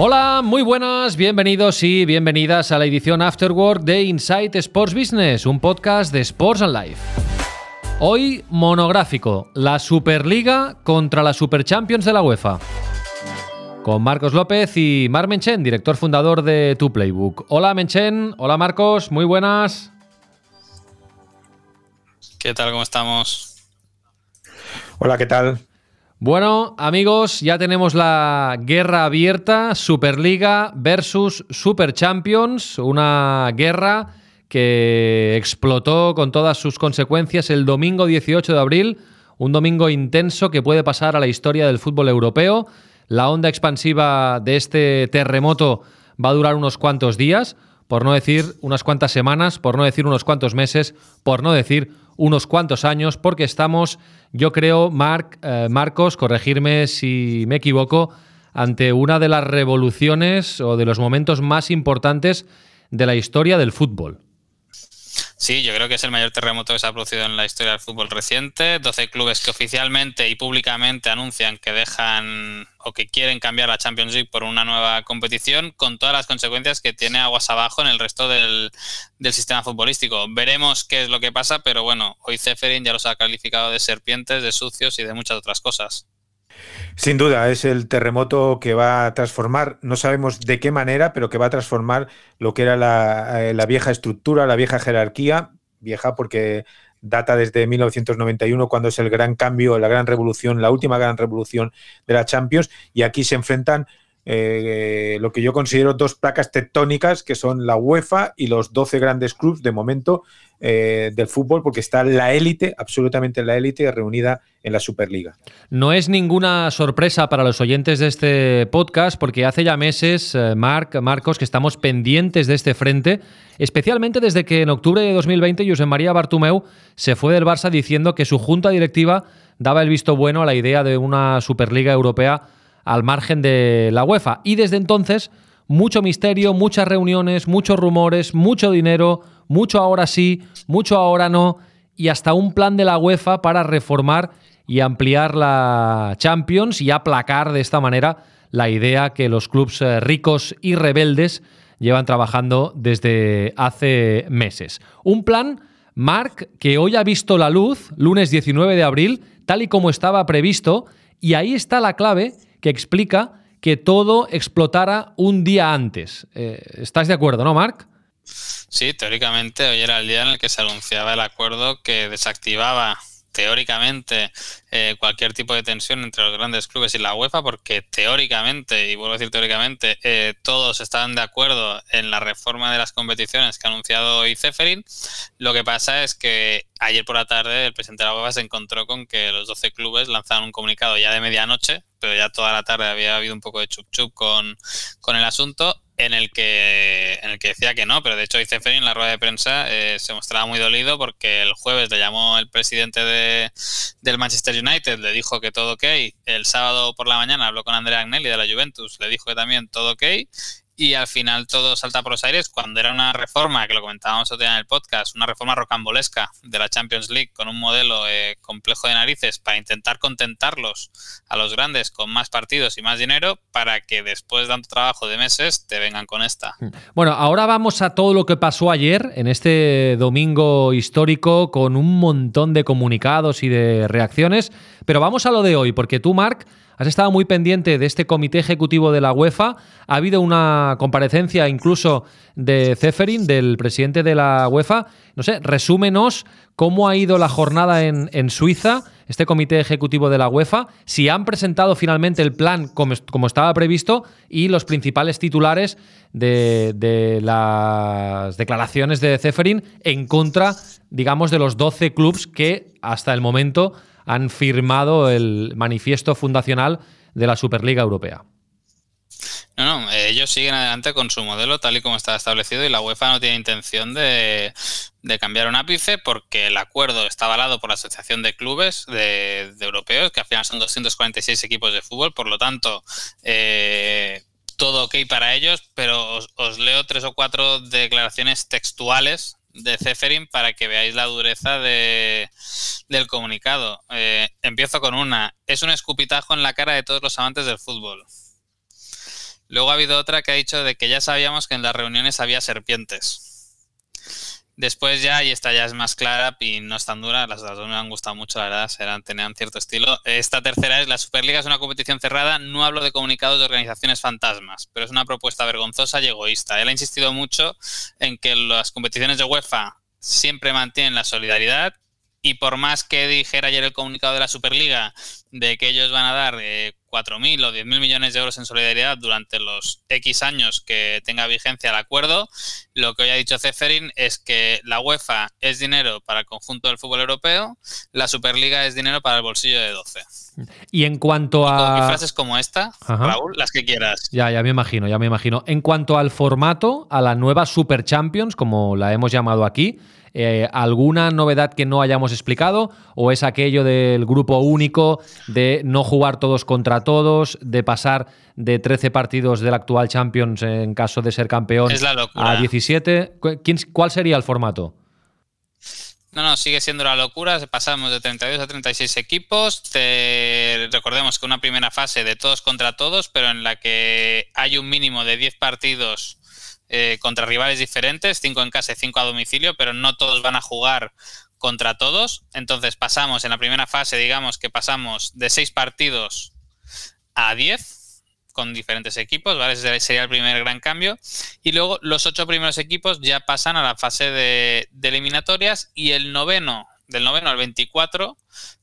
Hola, muy buenas, bienvenidos y bienvenidas a la edición Afterwork de Insight Sports Business, un podcast de Sports and Life. Hoy monográfico, la Superliga contra la Super Champions de la UEFA. Con Marcos López y Mar Menchen, director fundador de Tu Playbook. Hola Menchen, hola Marcos, muy buenas. ¿Qué tal? ¿Cómo estamos? Hola, ¿qué tal? Bueno, amigos, ya tenemos la guerra abierta, Superliga versus Super Champions, una guerra que explotó con todas sus consecuencias el domingo 18 de abril, un domingo intenso que puede pasar a la historia del fútbol europeo. La onda expansiva de este terremoto va a durar unos cuantos días, por no decir unas cuantas semanas, por no decir unos cuantos meses, por no decir unos cuantos años, porque estamos, yo creo, eh, Marcos, corregirme si me equivoco, ante una de las revoluciones o de los momentos más importantes de la historia del fútbol. Sí, yo creo que es el mayor terremoto que se ha producido en la historia del fútbol reciente. 12 clubes que oficialmente y públicamente anuncian que dejan o que quieren cambiar la Champions League por una nueva competición, con todas las consecuencias que tiene aguas abajo en el resto del, sistema futbolístico. Veremos qué es lo que pasa, pero bueno, hoy Zeferin ya los ha calificado de serpientes, de sucios y de muchas otras cosas. Sin duda, es el terremoto que va a transformar, no sabemos de qué manera, pero que va a transformar lo que era la, eh, vieja estructura, la vieja jerarquía, vieja porque data desde 1991, cuando es el gran cambio, la gran revolución, la última gran revolución de la Champions, y aquí se enfrentan eh, lo que yo considero dos placas tectónicas, que son la UEFA y los 12 grandes clubes de momento eh, del fútbol, porque está la élite, absolutamente la élite, reunida en la Superliga. No es ninguna sorpresa para los oyentes de este podcast, porque hace ya meses, eh, Marc, Marcos, que estamos pendientes de este frente, especialmente desde que en octubre de 2020 José María Bartumeu se fue del Barça diciendo que su junta directiva daba el visto bueno a la idea de una Superliga Europea al margen de la UEFA. Y desde entonces, mucho misterio, muchas reuniones, muchos rumores, mucho dinero, mucho ahora sí, mucho ahora no, y hasta un plan de la UEFA para reformar y ampliar la Champions y aplacar de esta manera la idea que los clubes eh, ricos y rebeldes llevan trabajando desde hace meses. Un plan, Mark, que hoy ha visto la luz, lunes 19 de abril, tal y como estaba previsto, y ahí está la clave que explica que todo explotara un día antes. Eh, ¿Estás de acuerdo, no, Marc? Sí, teóricamente hoy era el día en el que se anunciaba el acuerdo que desactivaba teóricamente eh, cualquier tipo de tensión entre los grandes clubes y la UEFA, porque teóricamente, y vuelvo a decir teóricamente, eh, todos estaban de acuerdo en la reforma de las competiciones que ha anunciado hoy Zeferin. Lo que pasa es que ayer por la tarde el presidente de la UEFA se encontró con que los 12 clubes lanzaron un comunicado ya de medianoche, pero ya toda la tarde había habido un poco de chup chup con, con el asunto en el que en el que decía que no, pero de hecho Ferry en la rueda de prensa eh, se mostraba muy dolido porque el jueves le llamó el presidente de, del Manchester United, le dijo que todo ok, el sábado por la mañana habló con Andrea Agnelli de la Juventus, le dijo que también todo ok y al final todo salta por los aires cuando era una reforma, que lo comentábamos otro día en el podcast, una reforma rocambolesca de la Champions League con un modelo eh, complejo de narices para intentar contentarlos a los grandes con más partidos y más dinero para que después de tanto trabajo de meses te vengan con esta. Bueno, ahora vamos a todo lo que pasó ayer en este domingo histórico con un montón de comunicados y de reacciones, pero vamos a lo de hoy, porque tú, Marc, Has estado muy pendiente de este comité ejecutivo de la UEFA. Ha habido una comparecencia incluso de Zeferin, del presidente de la UEFA. No sé, resúmenos cómo ha ido la jornada en, Suiza, este comité ejecutivo de la UEFA, si han presentado finalmente el plan como, estaba previsto y los principales titulares de, de las declaraciones de Zeferin en contra, digamos, de los 12 clubes que hasta el momento han firmado el manifiesto fundacional de la Superliga Europea. No, no, ellos siguen adelante con su modelo tal y como está establecido y la UEFA no tiene intención de, de cambiar un ápice porque el acuerdo está avalado por la Asociación de Clubes de, Europeos, que al final son 246 equipos de fútbol, por lo tanto, eh, todo ok para ellos, pero os, leo tres o cuatro declaraciones textuales de Zeferin para que veáis la dureza de, del comunicado. Eh, empiezo con una. Es un escupitajo en la cara de todos los amantes del fútbol. Luego ha habido otra que ha dicho de que ya sabíamos que en las reuniones había serpientes. Después ya, y esta ya es más clara y no es tan dura, las dos me han gustado mucho, la verdad, serán, tenían cierto estilo. Esta tercera es, la Superliga es una competición cerrada, no hablo de comunicados de organizaciones fantasmas, pero es una propuesta vergonzosa y egoísta. Él ha insistido mucho en que las competiciones de UEFA siempre mantienen la solidaridad y por más que dijera ayer el comunicado de la Superliga de que ellos van a dar eh, 4.000 o 10.000 millones de euros en solidaridad durante los X años que tenga vigencia el acuerdo. Lo que hoy ha dicho Ceferin es que la UEFA es dinero para el conjunto del fútbol europeo, la Superliga es dinero para el bolsillo de 12. Y en cuanto a. frases como esta, Raúl, las que quieras. Ya, ya me imagino, ya me imagino. En cuanto al formato, a la nueva Super Champions, como la hemos llamado aquí, eh, ¿Alguna novedad que no hayamos explicado? ¿O es aquello del grupo único, de no jugar todos contra todos, de pasar de 13 partidos del actual Champions en caso de ser campeón a 17? ¿Cuál sería el formato? No, no, sigue siendo la locura. Pasamos de 32 a 36 equipos. recordemos que una primera fase de todos contra todos, pero en la que hay un mínimo de 10 partidos eh, contra rivales diferentes, cinco en casa y cinco a domicilio, pero no todos van a jugar contra todos. Entonces pasamos en la primera fase, digamos que pasamos de seis partidos a 10 con diferentes equipos, ¿vale? Ese sería el primer gran cambio. Y luego los ocho primeros equipos ya pasan a la fase de, de eliminatorias y el noveno, del noveno al 24,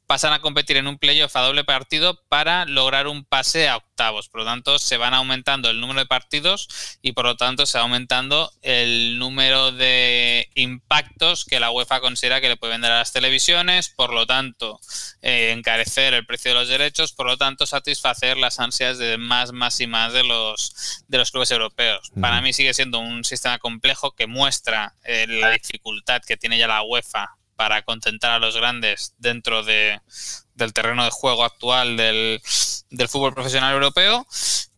pasan a competir en un playoff a doble partido para lograr un pase a octavos. Por lo tanto, se van aumentando el número de partidos y por lo tanto se va aumentando el número de impactos que la UEFA considera que le puede vender a las televisiones, por lo tanto, eh, encarecer el precio de los derechos, por lo tanto, satisfacer las ansias de más, más y más de los, de los clubes europeos. Para mí sigue siendo un sistema complejo que muestra eh, la dificultad que tiene ya la UEFA para contentar a los grandes dentro de, del terreno de juego actual del, del fútbol profesional europeo.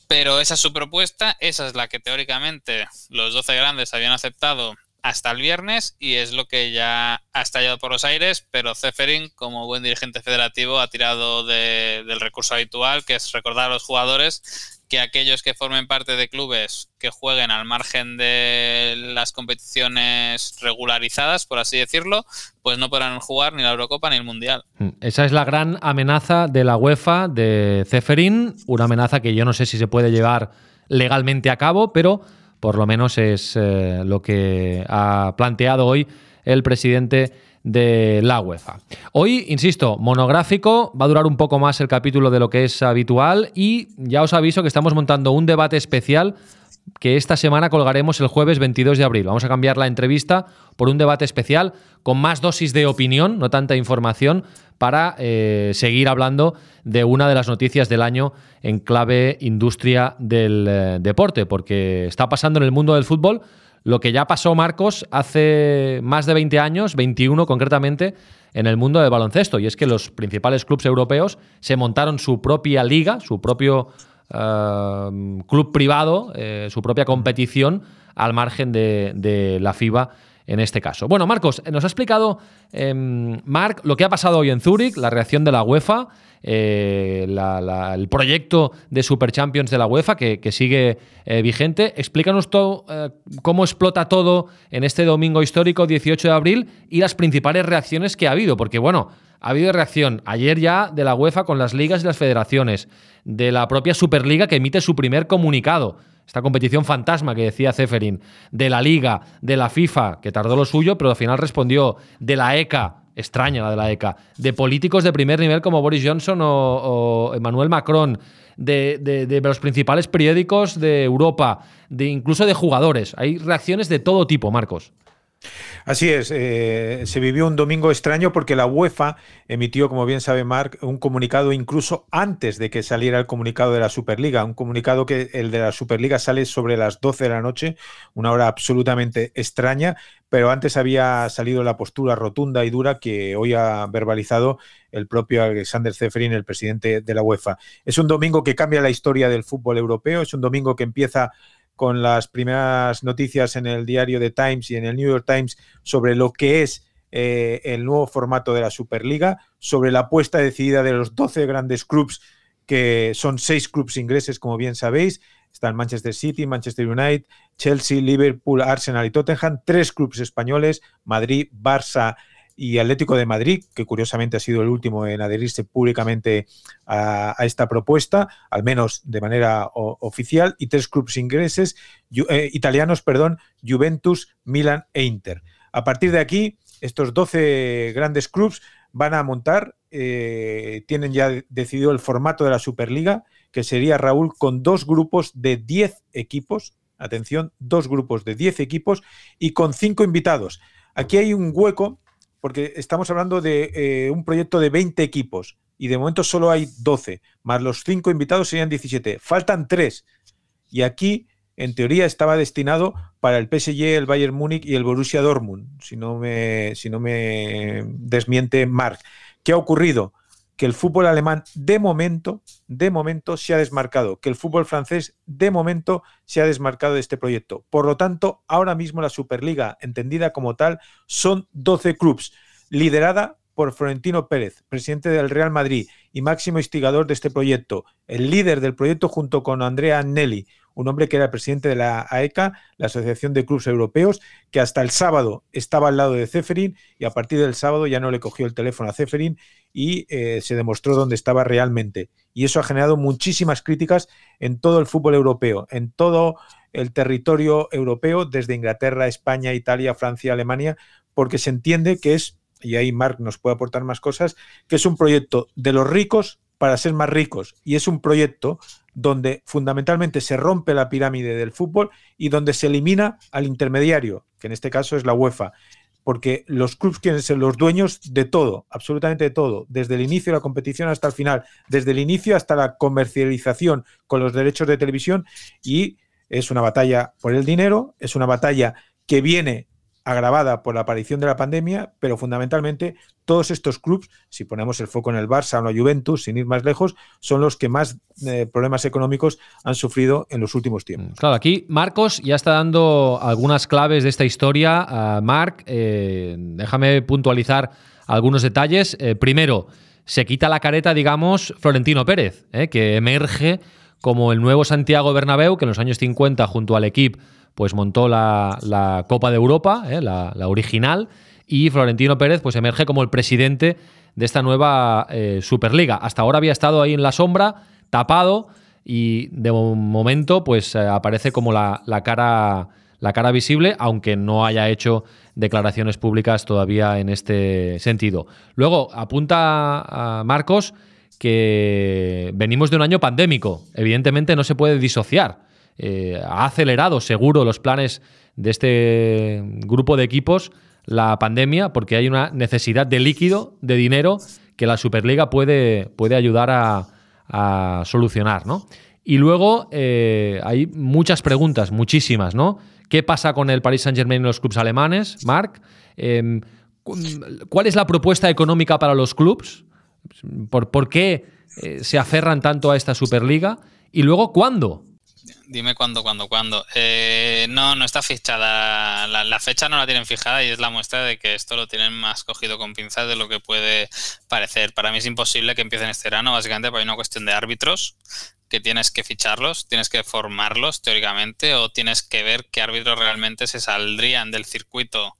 Pero esa es su propuesta, esa es la que teóricamente los 12 grandes habían aceptado hasta el viernes y es lo que ya ha estallado por los aires, pero Zeferin, como buen dirigente federativo, ha tirado del recurso habitual, que es recordar a los jugadores que aquellos que formen parte de clubes que jueguen al margen de las competiciones regularizadas, por así decirlo, pues no podrán jugar ni la Eurocopa ni el Mundial. Mm, esa es la gran amenaza de la UEFA de Ceferín, una amenaza que yo no sé si se puede llevar legalmente a cabo, pero por lo menos es eh, lo que ha planteado hoy el presidente de la UEFA. Hoy, insisto, monográfico, va a durar un poco más el capítulo de lo que es habitual y ya os aviso que estamos montando un debate especial que esta semana colgaremos el jueves 22 de abril. Vamos a cambiar la entrevista por un debate especial con más dosis de opinión, no tanta información, para eh, seguir hablando de una de las noticias del año en clave industria del eh, deporte, porque está pasando en el mundo del fútbol lo que ya pasó Marcos hace más de 20 años, 21 concretamente, en el mundo del baloncesto. Y es que los principales clubes europeos se montaron su propia liga, su propio eh, club privado, eh, su propia competición al margen de, la FIBA en este caso. Bueno, Marcos, nos ha explicado eh, lo que ha pasado hoy en Zúrich, la reacción de la UEFA. Eh, el proyecto de Super Champions de la UEFA que, sigue eh, vigente. Explícanos todo, eh, cómo explota todo en este domingo histórico 18 de abril y las principales reacciones que ha habido, porque bueno, ha habido reacción ayer ya de la UEFA con las ligas y las federaciones, de la propia Superliga que emite su primer comunicado esta competición fantasma que decía Zeferin, de la Liga, de la FIFA, que tardó lo suyo, pero al final respondió, de la ECA, extraña la de la ECA, de políticos de primer nivel como Boris Johnson o, Emmanuel Macron, de, los principales periódicos de Europa, de incluso de jugadores. Hay reacciones de todo tipo, Marcos. Así es, eh, se vivió un domingo extraño porque la UEFA emitió, como bien sabe Mark, un comunicado incluso antes de que saliera el comunicado de la Superliga, un comunicado que el de la Superliga sale sobre las 12 de la noche, una hora absolutamente extraña, pero antes había salido la postura rotunda y dura que hoy ha verbalizado el propio Alexander Zeferin, el presidente de la UEFA. Es un domingo que cambia la historia del fútbol europeo, es un domingo que empieza con las primeras noticias en el diario The Times y en el New York Times sobre lo que es eh, el nuevo formato de la Superliga, sobre la apuesta decidida de los 12 grandes clubs, que son seis clubs ingleses, como bien sabéis. Están Manchester City, Manchester United, Chelsea, Liverpool, Arsenal y Tottenham, tres clubes españoles, Madrid, Barça y Atlético de Madrid, que curiosamente ha sido el último en adherirse públicamente a, esta propuesta, al menos de manera oficial, y tres clubes ingleses, eh, italianos, perdón, Juventus, Milan e Inter. A partir de aquí, estos 12 grandes clubes van a montar, eh, tienen ya decidido el formato de la Superliga, que sería Raúl con dos grupos de 10 equipos, atención, dos grupos de 10 equipos y con cinco invitados. Aquí hay un hueco porque estamos hablando de eh, un proyecto de 20 equipos y de momento solo hay 12, más los 5 invitados serían 17. Faltan 3. Y aquí, en teoría, estaba destinado para el PSG, el Bayern Múnich y el Borussia Dortmund, si no me, si no me desmiente Marc. ¿Qué ha ocurrido? Que el fútbol alemán de momento, de momento se ha desmarcado, que el fútbol francés de momento se ha desmarcado de este proyecto. Por lo tanto, ahora mismo la Superliga, entendida como tal, son 12 clubes, liderada por Florentino Pérez, presidente del Real Madrid y máximo instigador de este proyecto, el líder del proyecto junto con Andrea Agnelli, un hombre que era presidente de la AECA, la Asociación de Clubes Europeos, que hasta el sábado estaba al lado de Ceferin y a partir del sábado ya no le cogió el teléfono a Ceferin y eh, se demostró dónde estaba realmente. Y eso ha generado muchísimas críticas en todo el fútbol europeo, en todo el territorio europeo, desde Inglaterra, España, Italia, Francia, Alemania, porque se entiende que es y ahí Mark nos puede aportar más cosas, que es un proyecto de los ricos para ser más ricos. Y es un proyecto donde fundamentalmente se rompe la pirámide del fútbol y donde se elimina al intermediario, que en este caso es la UEFA, porque los clubes quieren ser los dueños de todo, absolutamente de todo, desde el inicio de la competición hasta el final, desde el inicio hasta la comercialización con los derechos de televisión. Y es una batalla por el dinero, es una batalla que viene agravada por la aparición de la pandemia, pero fundamentalmente todos estos clubes, si ponemos el foco en el Barça o la Juventus, sin ir más lejos, son los que más eh, problemas económicos han sufrido en los últimos tiempos. Claro, aquí Marcos ya está dando algunas claves de esta historia. Uh, Marc, eh, déjame puntualizar algunos detalles. Eh, primero, se quita la careta, digamos, Florentino Pérez, que emerge como el nuevo Santiago Bernabéu, que en los años 50, junto al equipo pues montó la, Copa de Europa, ¿eh? la, original, y Florentino Pérez pues emerge como el presidente de esta nueva eh, Superliga. Hasta ahora había estado ahí en la sombra, tapado, y de momento pues eh, aparece como la, cara, la cara visible, aunque no haya hecho declaraciones públicas todavía en este sentido. Luego apunta Marcos que venimos de un año pandémico. Evidentemente no se puede disociar. Eh, ha acelerado seguro los planes de este grupo de equipos la pandemia porque hay una necesidad de líquido, de dinero, que la Superliga puede, puede ayudar a, solucionar, ¿no? Y luego eh, hay muchas preguntas, muchísimas, ¿no? ¿Qué pasa con el Paris Saint-Germain y los clubes alemanes, Marc? Em, ¿Cuál es la propuesta económica para los clubes? ¿Por, por qué eh, se aferran tanto a esta Superliga? Y luego, ¿cuándo? Dime cuándo, cuándo, cuándo. Eh, no, no está fichada. La, fecha no la tienen fijada y es la muestra de que esto lo tienen más cogido con pinzas de lo que puede parecer. Para mí es imposible que empiecen este verano, básicamente hay una cuestión de árbitros que tienes que ficharlos, tienes que formarlos teóricamente o tienes que ver qué árbitros realmente se saldrían del circuito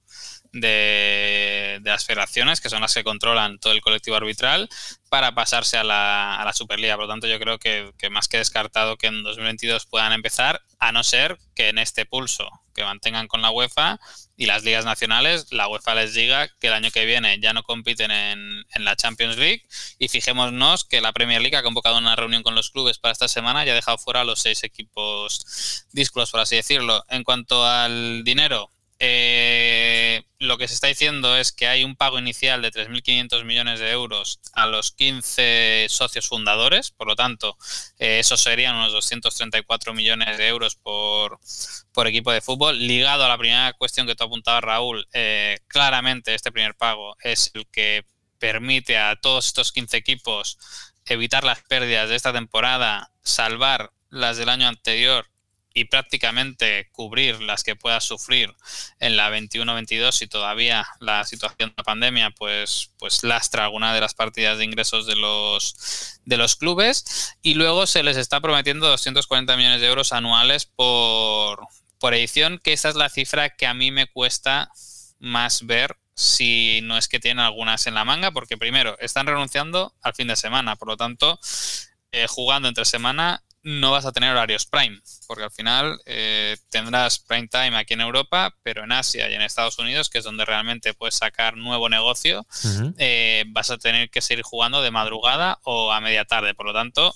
de, las federaciones, que son las que controlan todo el colectivo arbitral, para pasarse a la, a la Superliga. Por lo tanto, yo creo que, más que descartado que en 2022 puedan empezar, a no ser que en este pulso que mantengan con la UEFA y las ligas nacionales, la UEFA les diga que el año que viene ya no compiten en, en la Champions League y fijémonos que la Premier League ha convocado una reunión con los clubes para esta semana y ha dejado fuera a los seis equipos discos, por así decirlo. En cuanto al dinero, eh, lo que se está diciendo es que hay un pago inicial de 3.500 millones de euros a los 15 socios fundadores, por lo tanto, eh, eso serían unos 234 millones de euros por, por, equipo de fútbol. Ligado a la primera cuestión que tú apuntabas, Raúl, eh, claramente este primer pago es el que permite a todos estos 15 equipos evitar las pérdidas de esta temporada, salvar las del año anterior y prácticamente cubrir las que pueda sufrir en la 21-22 si todavía la situación de la pandemia pues, pues lastra alguna de las partidas de ingresos de los, de los clubes. Y luego se les está prometiendo 240 millones de euros anuales por, por edición, que esa es la cifra que a mí me cuesta más ver si no es que tienen algunas en la manga, porque primero están renunciando al fin de semana, por lo tanto, eh, jugando entre semana no vas a tener horarios prime, porque al final eh, tendrás prime time aquí en Europa, pero en Asia y en Estados Unidos, que es donde realmente puedes sacar nuevo negocio, eh, vas a tener que seguir jugando de madrugada o a media tarde. Por lo tanto,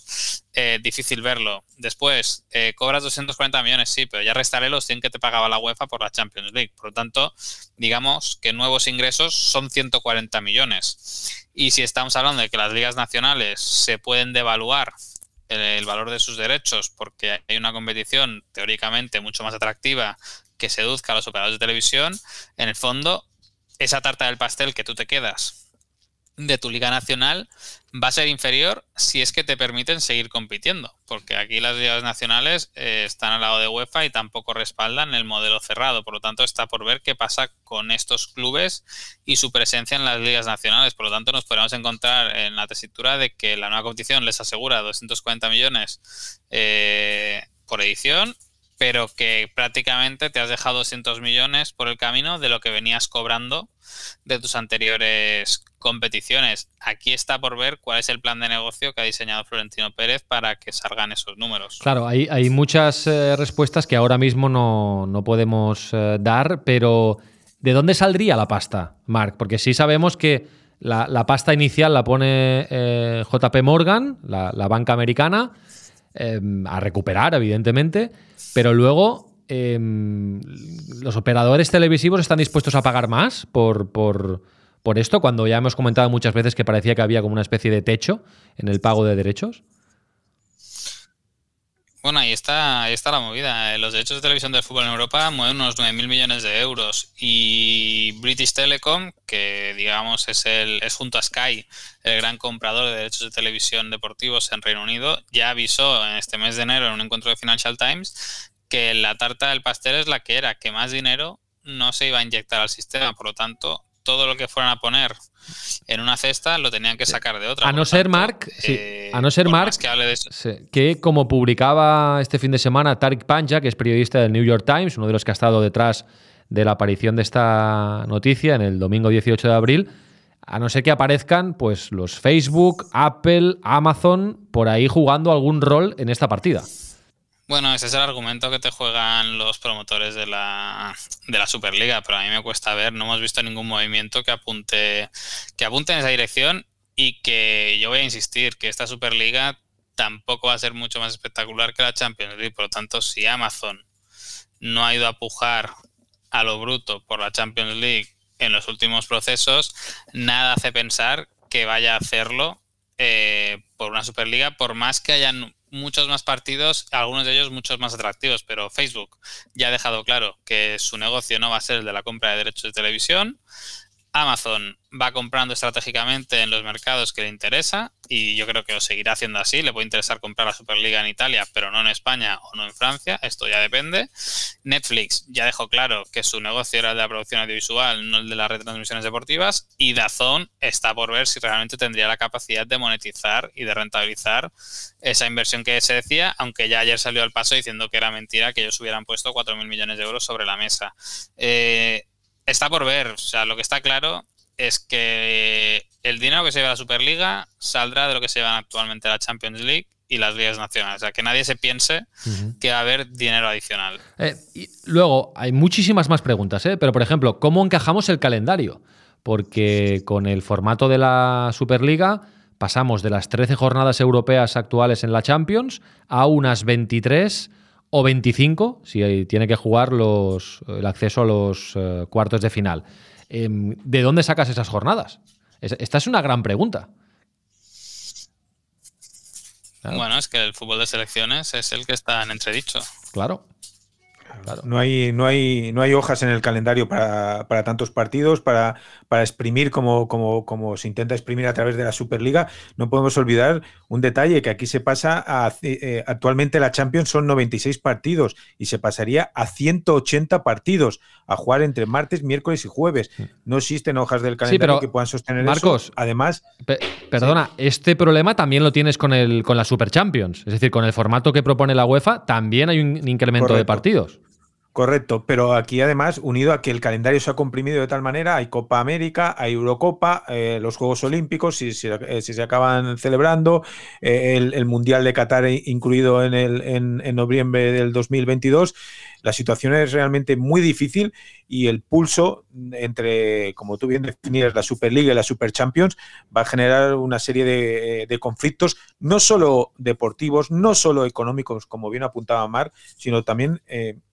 eh, difícil verlo. Después, cobras 240 millones, sí, pero ya restaré los 100 que te pagaba la UEFA por la Champions League. Por lo tanto, digamos que nuevos ingresos son 140 millones. Y si estamos hablando de que las ligas nacionales se pueden devaluar el, valor de sus derechos porque hay una competición teóricamente mucho más atractiva que seduzca a los operadores de televisión, en el fondo, esa tarta del pastel que tú te quedas de tu liga nacional va a ser inferior si es que te permiten seguir compitiendo, porque aquí las ligas nacionales eh, están al lado de UEFA y tampoco respaldan el modelo cerrado, por lo tanto está por ver qué pasa con estos clubes y su presencia en las ligas nacionales, por lo tanto nos podemos encontrar en la tesitura de que la nueva competición les asegura 240 millones eh, por edición pero que prácticamente te has dejado 200 millones por el camino de lo que venías cobrando de tus anteriores competiciones. Aquí está por ver cuál es el plan de negocio que ha diseñado Florentino Pérez para que salgan esos números. Claro, hay, muchas eh, respuestas que ahora mismo no, podemos eh, dar, pero ¿de dónde saldría la pasta, Mark? Porque sí sabemos que la, pasta inicial la pone eh, JP Morgan, la, la banca americana, Em, a recuperar, evidentemente, pero luego em, los operadores televisivos están dispuestos a pagar más por, por, por, esto, cuando ya hemos comentado muchas veces que parecía que había como una especie de techo en el pago de derechos. Bueno, ahí está, ahí está la movida. Los derechos de televisión del fútbol en Europa mueven unos 9.000 millones de euros y British Telecom, que digamos es, el, es junto a Sky el gran comprador de derechos de televisión deportivos en Reino Unido, ya avisó en este mes de enero en un encuentro de Financial Times que la tarta del pastel es la que era, que más dinero no se iba a inyectar al sistema. Por lo tanto, todo lo que fueran a poner en una cesta lo tenían que sacar de otra. A no ser Mark, eh, a no ser Mark, que, como publicaba este fin de semana Tariq Panja, que es periodista del New York Times, uno de los que ha estado detrás de la aparición de esta noticia en el domingo 18 de abril, a no ser que aparezcan pues los Facebook, Apple, Amazon por ahí jugando algún rol en esta partida. Bueno, ese es el argumento que te juegan los promotores de la, de la Superliga, pero a mí me cuesta ver, no hemos visto ningún movimiento que apunte, que apunte en esa dirección y que yo voy a insistir que esta Superliga tampoco va a ser mucho más espectacular que la Champions League, por lo tanto, si Amazon no ha ido a pujar a lo bruto por la Champions League en los últimos procesos, nada hace pensar que vaya a hacerlo eh, por una Superliga, por más que hayan muchos más partidos, algunos de ellos muchos más atractivos, pero Facebook ya ha dejado claro que su negocio no va a ser el de la compra de derechos de televisión. Amazon va comprando estratégicamente en los mercados que le interesa y yo creo que lo seguirá haciendo así. Le puede interesar comprar la Superliga en Italia, pero no en España o no en Francia. Esto ya depende. Netflix ya dejó claro que su negocio era el de la producción audiovisual, no el de las retransmisiones deportivas. Y Dazón está por ver si realmente tendría la capacidad de monetizar y de rentabilizar esa inversión que se decía, aunque ya ayer salió al paso diciendo que era mentira que ellos hubieran puesto 4.000 millones de euros sobre la mesa. Eh, está por ver. O sea, lo que está claro es que el dinero que se lleva la Superliga saldrá de lo que se llevan actualmente la Champions League y las ligas nacionales. O sea, que nadie se piense que va a haber dinero adicional. Eh, y luego, hay muchísimas más preguntas, ¿eh? pero por ejemplo, ¿cómo encajamos el calendario? Porque con el formato de la Superliga pasamos de las 13 jornadas europeas actuales en la Champions a unas 23 o 25 si tiene que jugar los, el acceso a los eh, cuartos de final. Em, ¿De dónde sacas esas jornadas? esta es una gran pregunta. Bueno, es que el fútbol de selecciones es el que está en entredicho. Claro. No, hay, no, hay, no hay hojas en el calendario para, tantos partidos, para, para exprimir como, como, como, se intenta exprimir a través de la Superliga. No podemos olvidar un detalle, que aquí se pasa a... Eh, actualmente la Champions son 96 partidos y se pasaría a 180 partidos a jugar entre martes, miércoles y jueves. No existen hojas del calendario que puedan sostener Marcos, eso. Además... perdona, este problema también lo tienes con, el, con la Super Champions. Es decir, con el formato que propone la UEFA también hay un incremento de partidos. Correcto, pero aquí además, unido a que el calendario se ha comprimido de tal manera, hay Copa América, hay Eurocopa, eh, los Juegos Olímpicos, si, eh, se acaban celebrando, eh, el, Mundial de Qatar incluido en, el, en, noviembre del 2022, la situación es realmente muy difícil y el pulso entre, como tú bien definías, la Superliga y la Super Champions va a generar una serie de, de conflictos, no solo deportivos, no solo económicos, como bien apuntaba Mar, sino también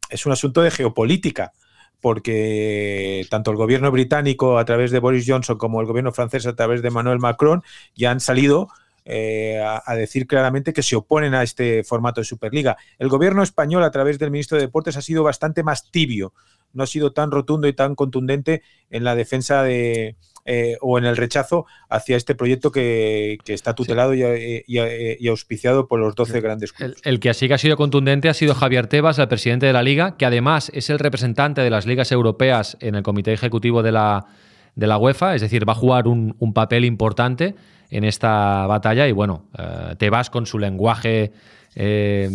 es un asunto de geopolítica, porque tanto el gobierno británico a través de Boris Johnson como el gobierno francés a través de Emmanuel Macron ya han salido eh, a, decir claramente que se oponen a este formato de Superliga. El gobierno español a través del ministro de Deportes ha sido bastante más tibio, no ha sido tan rotundo y tan contundente en la defensa de, eh, o en el rechazo hacia este proyecto que, está tutelado y, auspiciado por los 12 grandes clubes. El, que así que ha sido contundente ha sido Javier Tebas, el presidente de la liga, que además es el representante de las ligas europeas en el comité ejecutivo de la, de la UEFA, es decir, va a jugar un, papel importante en esta batalla y bueno, eh, Tebas con su lenguaje eh,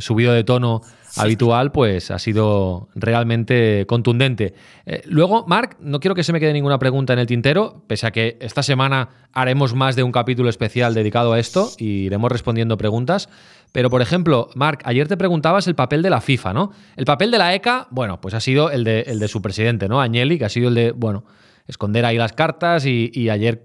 subido de tono habitual, pues ha sido realmente contundente. Eh, luego, Marc, no quiero que se me quede ninguna pregunta en el tintero, pese a que esta semana haremos más de un capítulo especial dedicado a esto y iremos respondiendo preguntas. Pero, por ejemplo, Marc, ayer te preguntabas el papel de la FIFA, ¿no? El papel de la ECA, bueno, pues ha sido el de, el de su presidente, ¿no? Agnelli, que ha sido el de, bueno, esconder ahí las cartas y, y ayer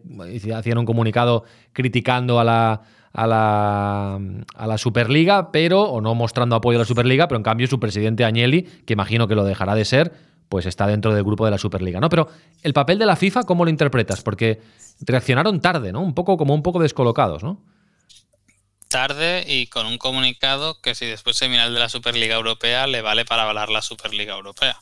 hacían un comunicado criticando a la a la, a la Superliga, pero, o no mostrando apoyo a la Superliga, pero en cambio su presidente Agnelli, que imagino que lo dejará de ser, pues está dentro del grupo de la Superliga, ¿no? Pero el papel de la FIFA, ¿cómo lo interpretas? Porque reaccionaron tarde, ¿no? Un poco como un poco descolocados, ¿no? Tarde y con un comunicado que si después se mira el de la Superliga Europea le vale para avalar la Superliga Europea.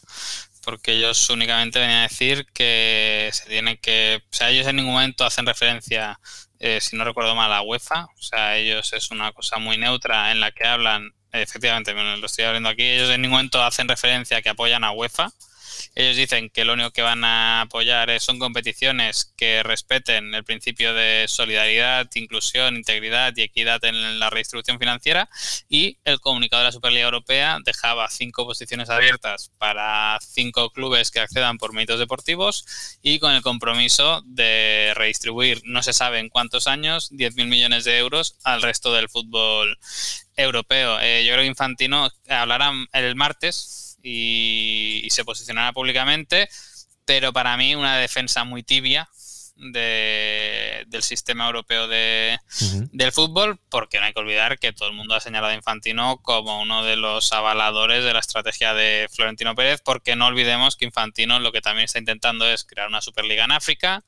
Porque ellos únicamente venían a decir que se tiene que. O sea, ellos en ningún momento hacen referencia eh, si no recuerdo mal, la UEFA. O sea, ellos es una cosa muy neutra en la que hablan, efectivamente, lo estoy hablando aquí, ellos en ningún momento hacen referencia a que apoyan a UEFA. Ellos dicen que lo único que van a apoyar son competiciones que respeten el principio de solidaridad, inclusión, integridad y equidad en la redistribución financiera. Y el comunicado de la Superliga Europea dejaba cinco posiciones abiertas para cinco clubes que accedan por méritos deportivos y con el compromiso de redistribuir, no se sabe en cuántos años, 10.000 millones de euros al resto del fútbol europeo. Eh, yo creo que Infantino hablará el martes y, se posicionará públicamente, pero para mí una defensa muy tibia del sistema europeo de, del fútbol, porque no hay que olvidar que todo el mundo ha señalado a Infantino como uno de los avaladores de la estrategia de Florentino Pérez, porque no olvidemos que Infantino lo que también está intentando es crear una Superliga en África.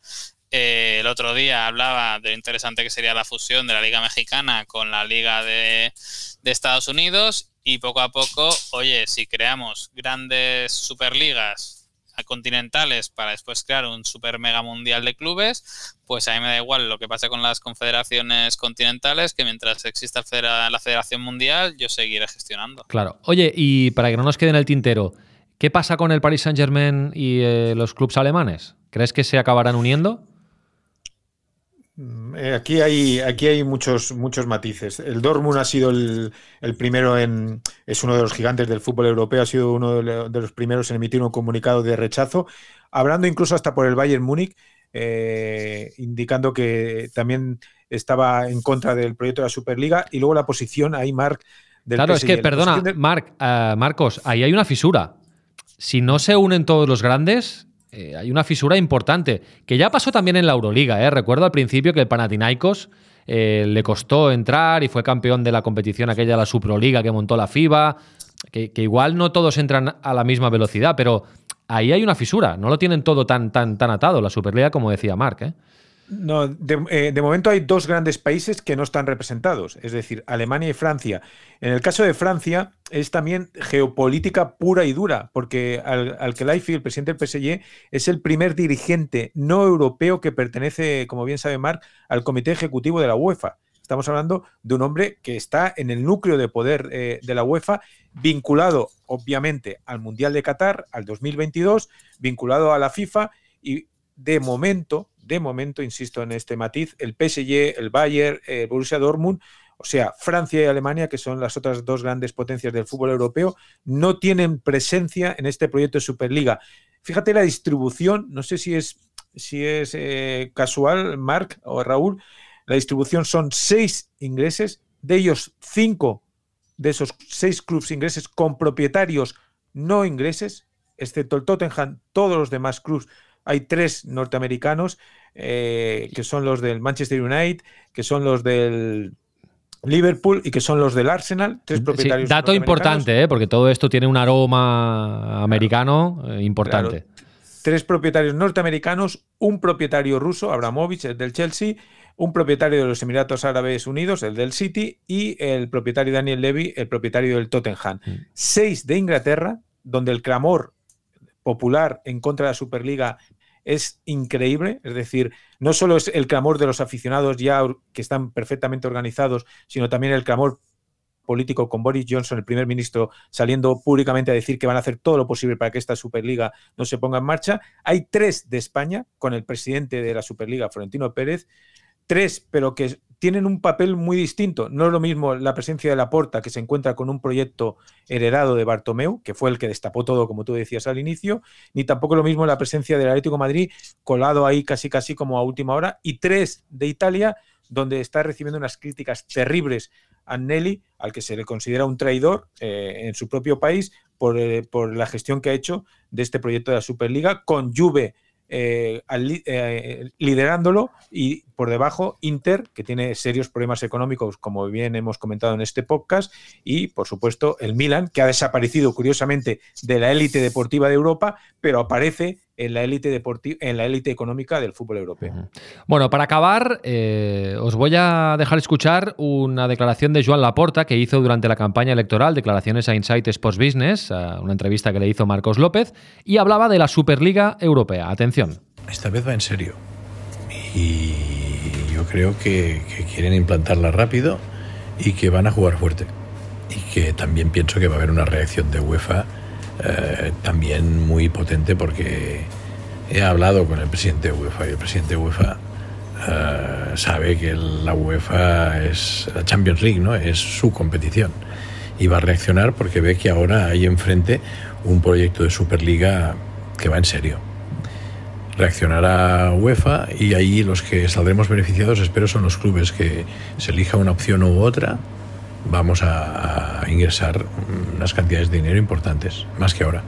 Eh, el otro día hablaba de lo interesante que sería la fusión de la Liga Mexicana con la Liga de, de Estados Unidos y poco a poco, oye, si creamos grandes superligas continentales para después crear un super mega mundial de clubes, pues a mí me da igual lo que pase con las confederaciones continentales, que mientras exista la Federación Mundial, yo seguiré gestionando. Claro. Oye, y para que no nos quede en el tintero, ¿qué pasa con el Paris Saint Germain y eh, los clubes alemanes? ¿Crees que se acabarán uniendo? Mm, eh, aquí hay, aquí hay muchos, muchos matices. El Dortmund ha sido el, primero en. Es uno de los gigantes del fútbol europeo, ha sido uno de los primeros en emitir un comunicado de rechazo, hablando incluso hasta por el Bayern Múnich, eh, indicando que también estaba en contra del proyecto de la Superliga. Y luego la posición ahí, Marc. Del claro, es que, perdona, Marc, eh, Marcos, ahí hay una fisura. Si no se unen todos los grandes, eh, hay una fisura importante, que ya pasó también en la Euroliga. ¿eh? Recuerdo al principio que el Panathinaikos eh, le costó entrar y fue campeón de la competición aquella, la Superliga que montó la FIBA. que, igual no todos entran a la misma velocidad, pero ahí hay una fisura. No lo tienen todo tan, tan, tan atado, la Superliga, como decía Mark. No, eh, de, momento hay dos grandes países que no están representados, es decir, Alemania y Francia. En el caso de Francia es también geopolítica pura y dura, porque al, al el presidente del PSG, es el primer dirigente no europeo que pertenece, como bien sabe Marc, al comité ejecutivo de la UEFA. Estamos hablando de un hombre que está en el núcleo de poder eh, de la UEFA, vinculado obviamente al Mundial de Qatar, al 2022, vinculado a la FIFA y de momento de momento, insisto en este matiz, el PSG, el Bayern, el eh, Borussia Dortmund, o sea, Francia y Alemania, que son las otras dos grandes potencias del fútbol europeo, no tienen presencia en este proyecto de Superliga. Fíjate la distribución, no sé si es, si es eh, casual, Marc o Raúl, la distribución son seis ingleses, de ellos cinco de esos seis clubes ingleses con propietarios no ingleses, excepto el Tottenham, todos los demás clubes hay tres norteamericanos, eh, que son los del Manchester United, que son los del Liverpool y que son los del Arsenal, tres propietarios. dato importante, ¿eh? porque todo esto tiene un aroma americano eh, importante. Tres propietarios norteamericanos, un propietario ruso, Abramovich, el del Chelsea, un propietario de los Emiratos Árabes Unidos, el del City, y el propietario Daniel Levy, el propietario del Tottenham. Mm. Seis de Inglaterra, donde el clamor popular en contra de la Superliga es increíble, es decir, no solo es el clamor de los aficionados ya que están perfectamente organizados, sino también el clamor político con Boris Johnson, el primer ministro, saliendo públicamente a decir que van a hacer todo lo posible para que esta Superliga no se ponga en marcha. Hay tres de España, con el presidente de la Superliga, Florentino Pérez, tres, pero que tienen un papel muy distinto. No es lo mismo la presencia de Laporta, que se encuentra con un proyecto heredado de Bartomeu, que fue el que destapó todo, como tú decías al inicio, ni tampoco lo mismo la presencia del Atlético Madrid, colado ahí casi casi como a última hora, y tres de Italia, donde está recibiendo unas críticas terribles a Nelly, al que se le considera un traidor eh, en su propio país por, eh, por, la gestión que ha hecho de este proyecto de la Superliga, con Juve eh, eh, liderándolo y por debajo Inter, que tiene serios problemas económicos, como bien hemos comentado en este podcast, y por supuesto el Milan, que ha desaparecido curiosamente de la élite deportiva de Europa, pero aparece en la élite deportiva, en la élite económica del fútbol europeo. Bueno, para acabar, eh, os voy a dejar escuchar una declaración de Joan Laporta que hizo durante la campaña electoral, declaraciones a Insight Sports Business, una entrevista que le hizo Marcos López, y hablaba de la Superliga Europea. Atención. Esta vez va en serio. Y yo creo que, quieren implantarla rápido y que van a jugar fuerte. Y que también pienso que va a haber una reacción de UEFA eh, también muy potente porque he hablado con el presidente de UEFA y el presidente de UEFA eh, sabe que la UEFA es la Champions League, ¿no? Es su competición y va a reaccionar porque ve que ahora hay enfrente un proyecto de Superliga que va en serio. Reaccionará UEFA y ahí los que saldremos beneficiados, espero, son los clubes que se elija una opción u otra vamos a, ingresar unas cantidades de dinero importantes, más que ahora.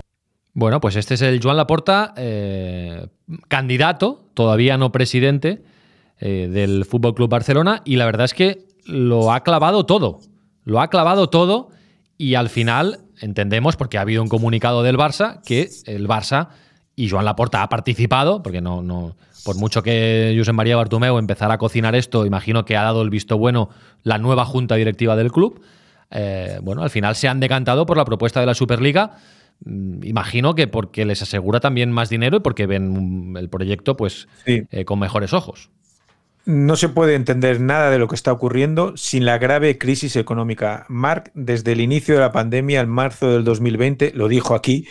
Bueno, pues este es el Joan Laporta, eh, candidato, todavía no presidente, eh, del Fútbol Club Barcelona, y la verdad es que lo ha clavado todo. Lo ha clavado todo, y al final entendemos, porque ha habido un comunicado del Barça, que el Barça y Joan Laporta ha participado, porque no, no, por mucho que José María Bartomeu empezara a cocinar esto, imagino que ha dado el visto bueno la nueva junta directiva del club. Eh, bueno, al final se han decantado por la propuesta de la Superliga. Mm, imagino que porque les asegura también más dinero y porque ven el proyecto pues eh, con mejores ojos. No se puede entender nada de lo que está ocurriendo sin la grave crisis económica. Mark, desde el inicio de la pandemia, en marzo del 2020, lo dijo aquí,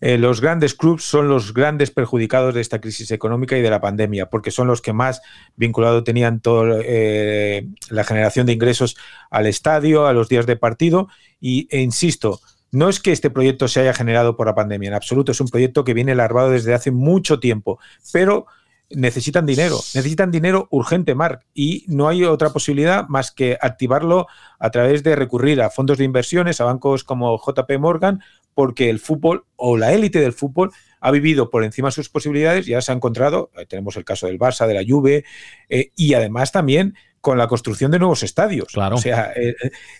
eh, los grandes clubs son los grandes perjudicados de esta crisis económica y de la pandemia, porque son los que más vinculado tenían toda eh, la generación de ingresos al estadio, a los días de partido. Y, e insisto, no es que este proyecto se haya generado por la pandemia, en absoluto, es un proyecto que viene larvado desde hace mucho tiempo, pero necesitan dinero, necesitan dinero urgente, Marc, y no hay otra posibilidad más que activarlo a través de recurrir a fondos de inversiones, a bancos como JP Morgan porque el fútbol o la élite del fútbol ha vivido por encima de sus posibilidades y ya se ha encontrado, eh, tenemos el caso del Barça, de la Juve, eh, y además también con la construcción de nuevos estadios. Claro. O sea,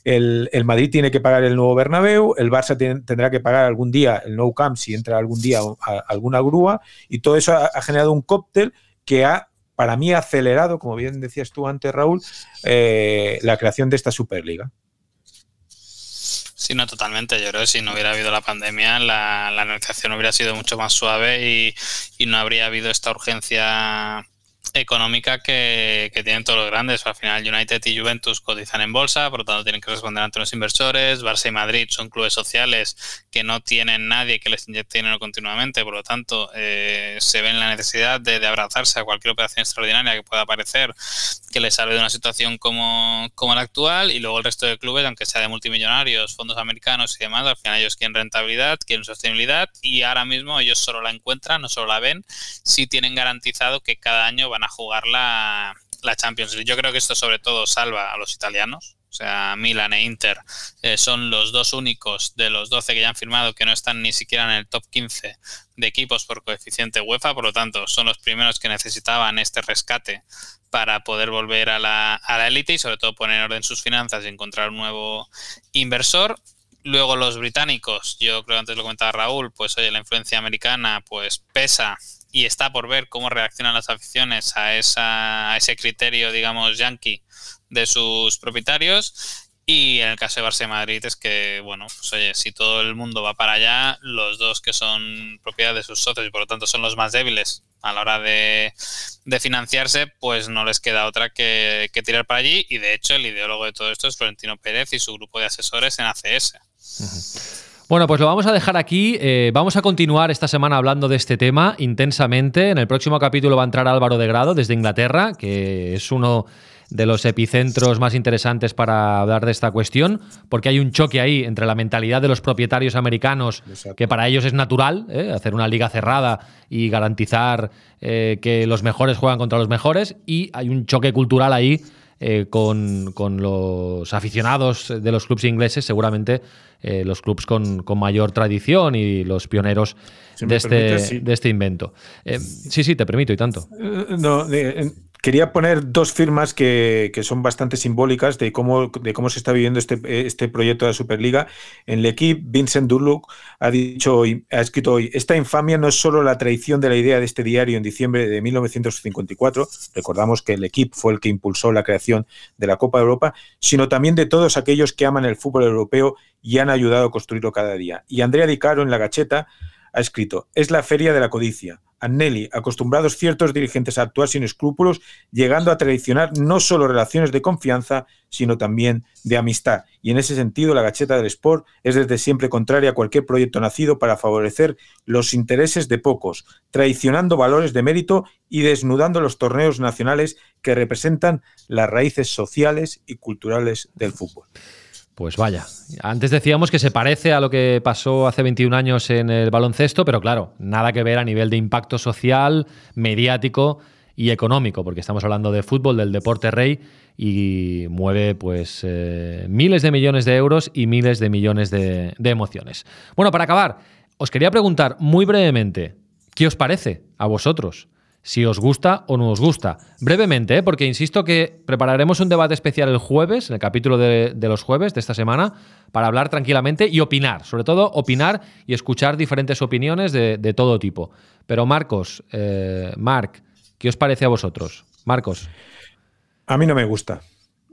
el, el, Madrid tiene que pagar el nuevo Bernabéu, el Barça tendrá que pagar algún día el Nou Camp si entra algún día alguna grúa, y todo eso ha, generado un cóctel que ha, para mí, acelerado, como bien decías tú antes, Raúl, eh, la creación de esta Superliga. Sí, no, totalmente. Yo creo que si no hubiera habido la pandemia, la, la negociación hubiera sido mucho más suave y, y no habría habido esta urgencia económica que, tienen todos los grandes. Al final, United y Juventus cotizan en bolsa, por lo tanto, tienen que responder ante los inversores. Barça y Madrid son clubes sociales que no tienen nadie que les inyecte dinero continuamente, por lo tanto, eh, se ven la necesidad de, abrazarse a cualquier operación extraordinaria que pueda aparecer que les salve de una situación como, como la actual. Y luego el resto de clubes, aunque sea de multimillonarios, fondos americanos y demás, al final ellos quieren rentabilidad, quieren sostenibilidad y ahora mismo ellos solo la encuentran, no solo la ven, si tienen garantizado que cada año van a jugar la, la Champions League. Yo creo que esto sobre todo salva a los italianos. O sea, Milan e Inter eh, son los dos únicos de los 12 que ya han firmado que no están ni siquiera en el top 15 de equipos por coeficiente UEFA. Por lo tanto, son los primeros que necesitaban este rescate para poder volver a la, a la élite y sobre todo poner en orden sus finanzas y encontrar un nuevo inversor. Luego los británicos, yo creo que antes lo comentaba Raúl, pues oye, la influencia americana pues pesa y está por ver cómo reaccionan las aficiones a, esa, a ese criterio, digamos, yankee de sus propietarios. Y en el caso de Barça Madrid es que, bueno, pues oye, si todo el mundo va para allá, los dos que son propiedad de sus socios y por lo tanto son los más débiles a la hora de, financiarse, pues no les queda otra que, que, tirar para allí. Y de hecho, el ideólogo de todo esto es Florentino Pérez y su grupo de asesores en ACS. Bueno, pues lo vamos a dejar aquí. Eh, vamos a continuar esta semana hablando de este tema intensamente. En el próximo capítulo va a entrar Álvaro de Grado desde Inglaterra, que es uno de los epicentros más interesantes para hablar de esta cuestión, porque hay un choque ahí entre la mentalidad de los propietarios americanos, que para ellos es natural, ¿eh? hacer una liga cerrada y garantizar eh, que los mejores juegan contra los mejores, y hay un choque cultural ahí con, con, los aficionados de los clubes ingleses, seguramente eh, los clubes con, mayor tradición y los pioneros de, este, de este invento. Eh, sí, sí, te permito y tanto. Eh, no, quería poner dos firmas que, son bastante simbólicas de cómo, de cómo se está viviendo este, este proyecto de la Superliga. En el equipo, Vincent Durluck ha dicho hoy, ha escrito hoy, esta infamia no es solo la traición de la idea de este diario en diciembre de 1954, recordamos que el equipo fue el que impulsó la creación de la Copa de Europa, sino también de todos aquellos que aman el fútbol europeo y han ayudado a construirlo cada día. Y Andrea Di Caro en La Gacheta ha escrito, es la feria de la codicia. Anneli, acostumbrados ciertos dirigentes a actuar sin escrúpulos, llegando a traicionar no solo relaciones de confianza, sino también de amistad. Y en ese sentido, la gacheta del Sport es desde siempre contraria a cualquier proyecto nacido para favorecer los intereses de pocos, traicionando valores de mérito y desnudando los torneos nacionales que representan las raíces sociales y culturales del fútbol. Pues vaya, antes decíamos que se parece a lo que pasó hace 21 años en el baloncesto, pero claro, nada que ver a nivel de impacto social, mediático y económico, porque estamos hablando de fútbol, del deporte rey, y mueve pues eh, miles de millones de euros y miles de millones de emociones. Bueno, para acabar, os quería preguntar muy brevemente, ¿qué os parece a vosotros? Si os gusta o no os gusta. Brevemente, ¿eh? porque insisto que prepararemos un debate especial el jueves, en el capítulo de, los jueves de esta semana, para hablar tranquilamente y opinar, sobre todo opinar y escuchar diferentes opiniones de, todo tipo. Pero Marcos, eh, Marc, ¿qué os parece a vosotros? Marcos. A mí no me gusta.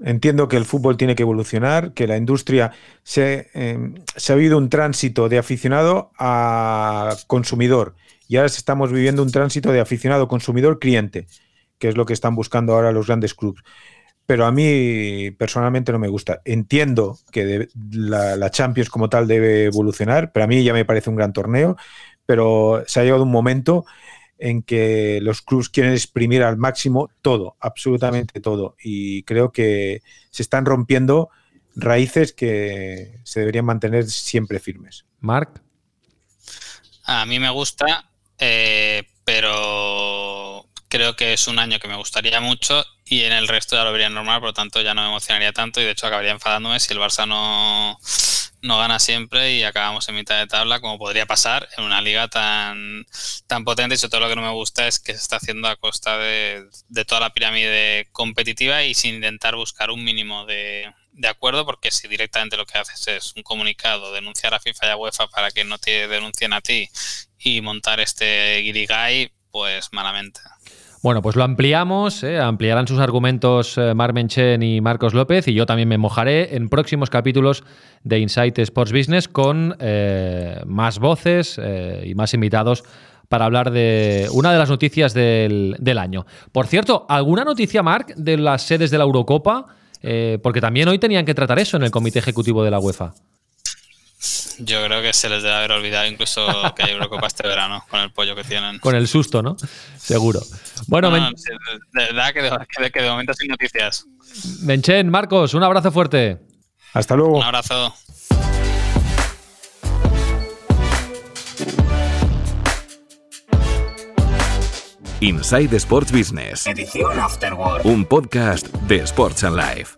Entiendo que el fútbol tiene que evolucionar, que la industria se, eh, se ha habido un tránsito de aficionado a consumidor y ahora estamos viviendo un tránsito de aficionado consumidor-cliente, que es lo que están buscando ahora los grandes clubes. Pero a mí personalmente no me gusta. Entiendo que la, Champions como tal debe evolucionar, pero a mí ya me parece un gran torneo, pero se ha llegado un momento en que los clubes quieren exprimir al máximo todo, absolutamente todo. Y creo que se están rompiendo raíces que se deberían mantener siempre firmes. Marc. A mí me gusta eh, pero creo que es un año que me gustaría mucho y en el resto ya lo vería normal, por lo tanto ya no me emocionaría tanto y de hecho acabaría enfadándome si el Barça no, no gana siempre y acabamos en mitad de tabla, como podría pasar en una liga tan, tan potente. Y sobre todo lo que no me gusta es que se está haciendo a costa de, toda la pirámide competitiva y sin intentar buscar un mínimo de acuerdo, porque si directamente lo que haces es un comunicado, denunciar a FIFA y a UEFA para que no te denuncien a ti y montar este guirigay, pues malamente. Bueno, pues lo ampliamos, ¿eh? ampliarán sus argumentos eh, Mar Menchen y Marcos López y yo también me mojaré en próximos capítulos de Insight Sports Business con eh, más voces eh, y más invitados para hablar de una de las noticias del, del año. Por cierto, ¿alguna noticia, Marc, de las sedes de la Eurocopa? Porque también hoy tenían que tratar eso en el comité ejecutivo de la UEFA. Yo creo que se les debe haber olvidado incluso que hay Eurocopa este verano con el pollo que tienen. Con el susto, ¿no? Seguro. Bueno, No, Men- de verdad que de, que de- que de momento sin noticias. Menchen, Marcos, un abrazo fuerte. Hasta luego. Un abrazo. Inside Sports Business. Edición Afterword. Un podcast de Sports and Life.